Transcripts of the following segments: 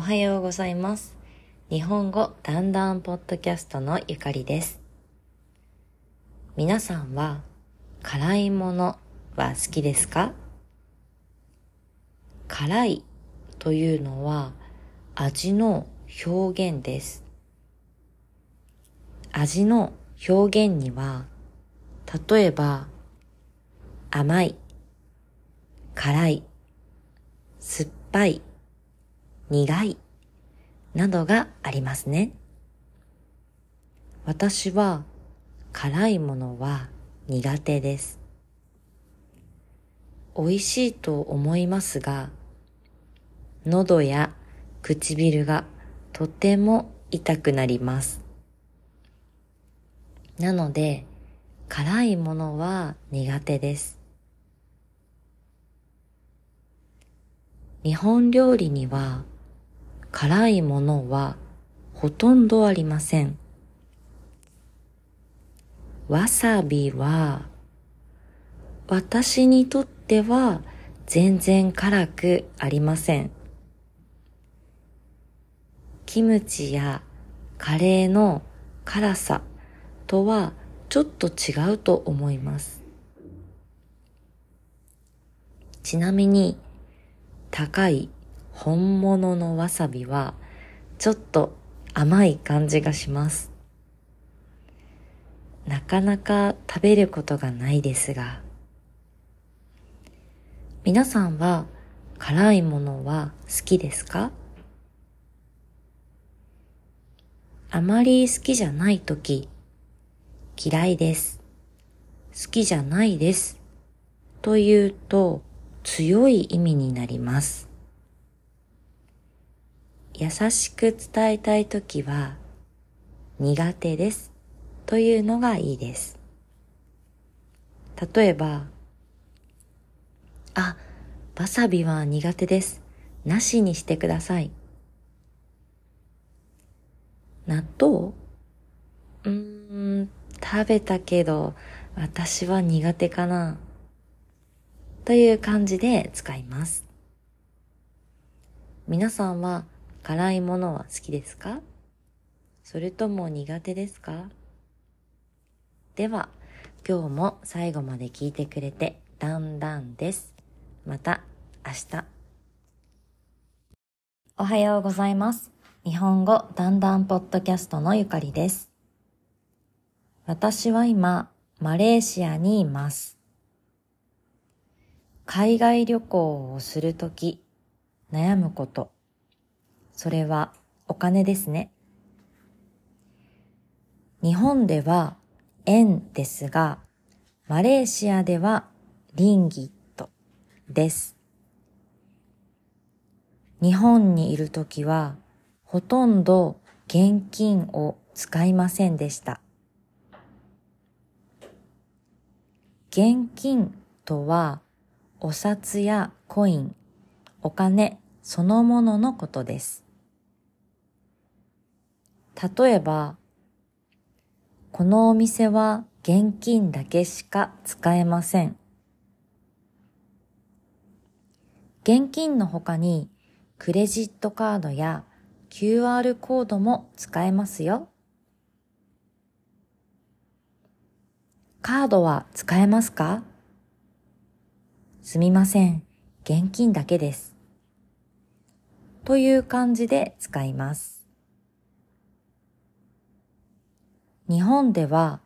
おはようございます。日本語だんだんポッドキャストのゆかりです。皆さんは辛いものは好きですか？辛いというのは味の表現です。味の表現には、例えば甘い、辛い、酸っぱい、苦い、などがありますね。私は辛いものは苦手です。美味しいと思いますが、喉や唇がとても痛くなります。なので、辛いものは苦手です。日本料理には辛いものはほとんどありません。わさびは私にとっては全然辛くありません。キムチやカレーの辛さとはちょっと違うと思います。ちなみに高い本物のわさびはちょっと甘い感じがします。なかなか食べることがないですが、皆さんは辛いものは好きですか？あまり好きじゃないとき、嫌いです。好きじゃないです。というと強い意味になります。優しく伝えたいときは苦手ですというのがいいです。例えば、あ、わさびは苦手です。なしにしてください。納豆？うーん、食べたけど私は苦手かな。という感じで使います。皆さんは辛いものは好きですか？それとも苦手ですか？では、今日も最後まで聞いてくれてだんだんです。また明日。おはようございます。日本語だんだんポッドキャストのゆかりです。私は今、マレーシアにいます。海外旅行をするとき、悩むこと。それはお金ですね。日本では円ですが、マレーシアではリンギットです。日本にいるときは、ほとんど現金を使いませんでした。現金とは、お札やコイン、お金そのもののことです。例えば、このお店は現金だけしか使えません。現金の他にクレジットカードや QR コードも使えますよ。カードは使えますか？すみません。現金だけです。という感じで使います。日本では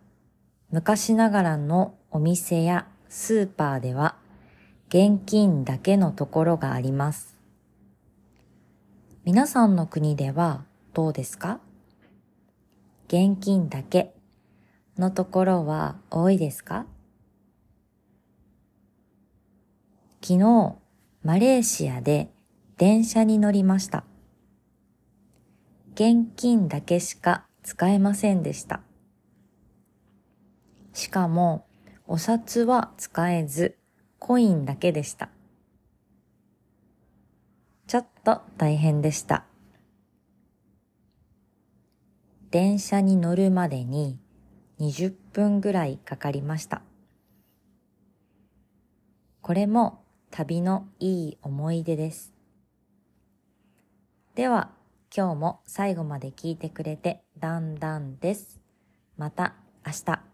昔ながらのお店やスーパーでは現金だけのところがあります。皆さんの国ではどうですか？現金だけのところは多いですか？昨日、マレーシアで電車に乗りました。現金だけしか使えませんでした。しかも、お札は使えず、コインだけでした。ちょっと大変でした。電車に乗るまでに20分ぐらいかかりました。これも旅のいい思い出です。では、今日も最後まで聞いてくれてだんだんです。また明日。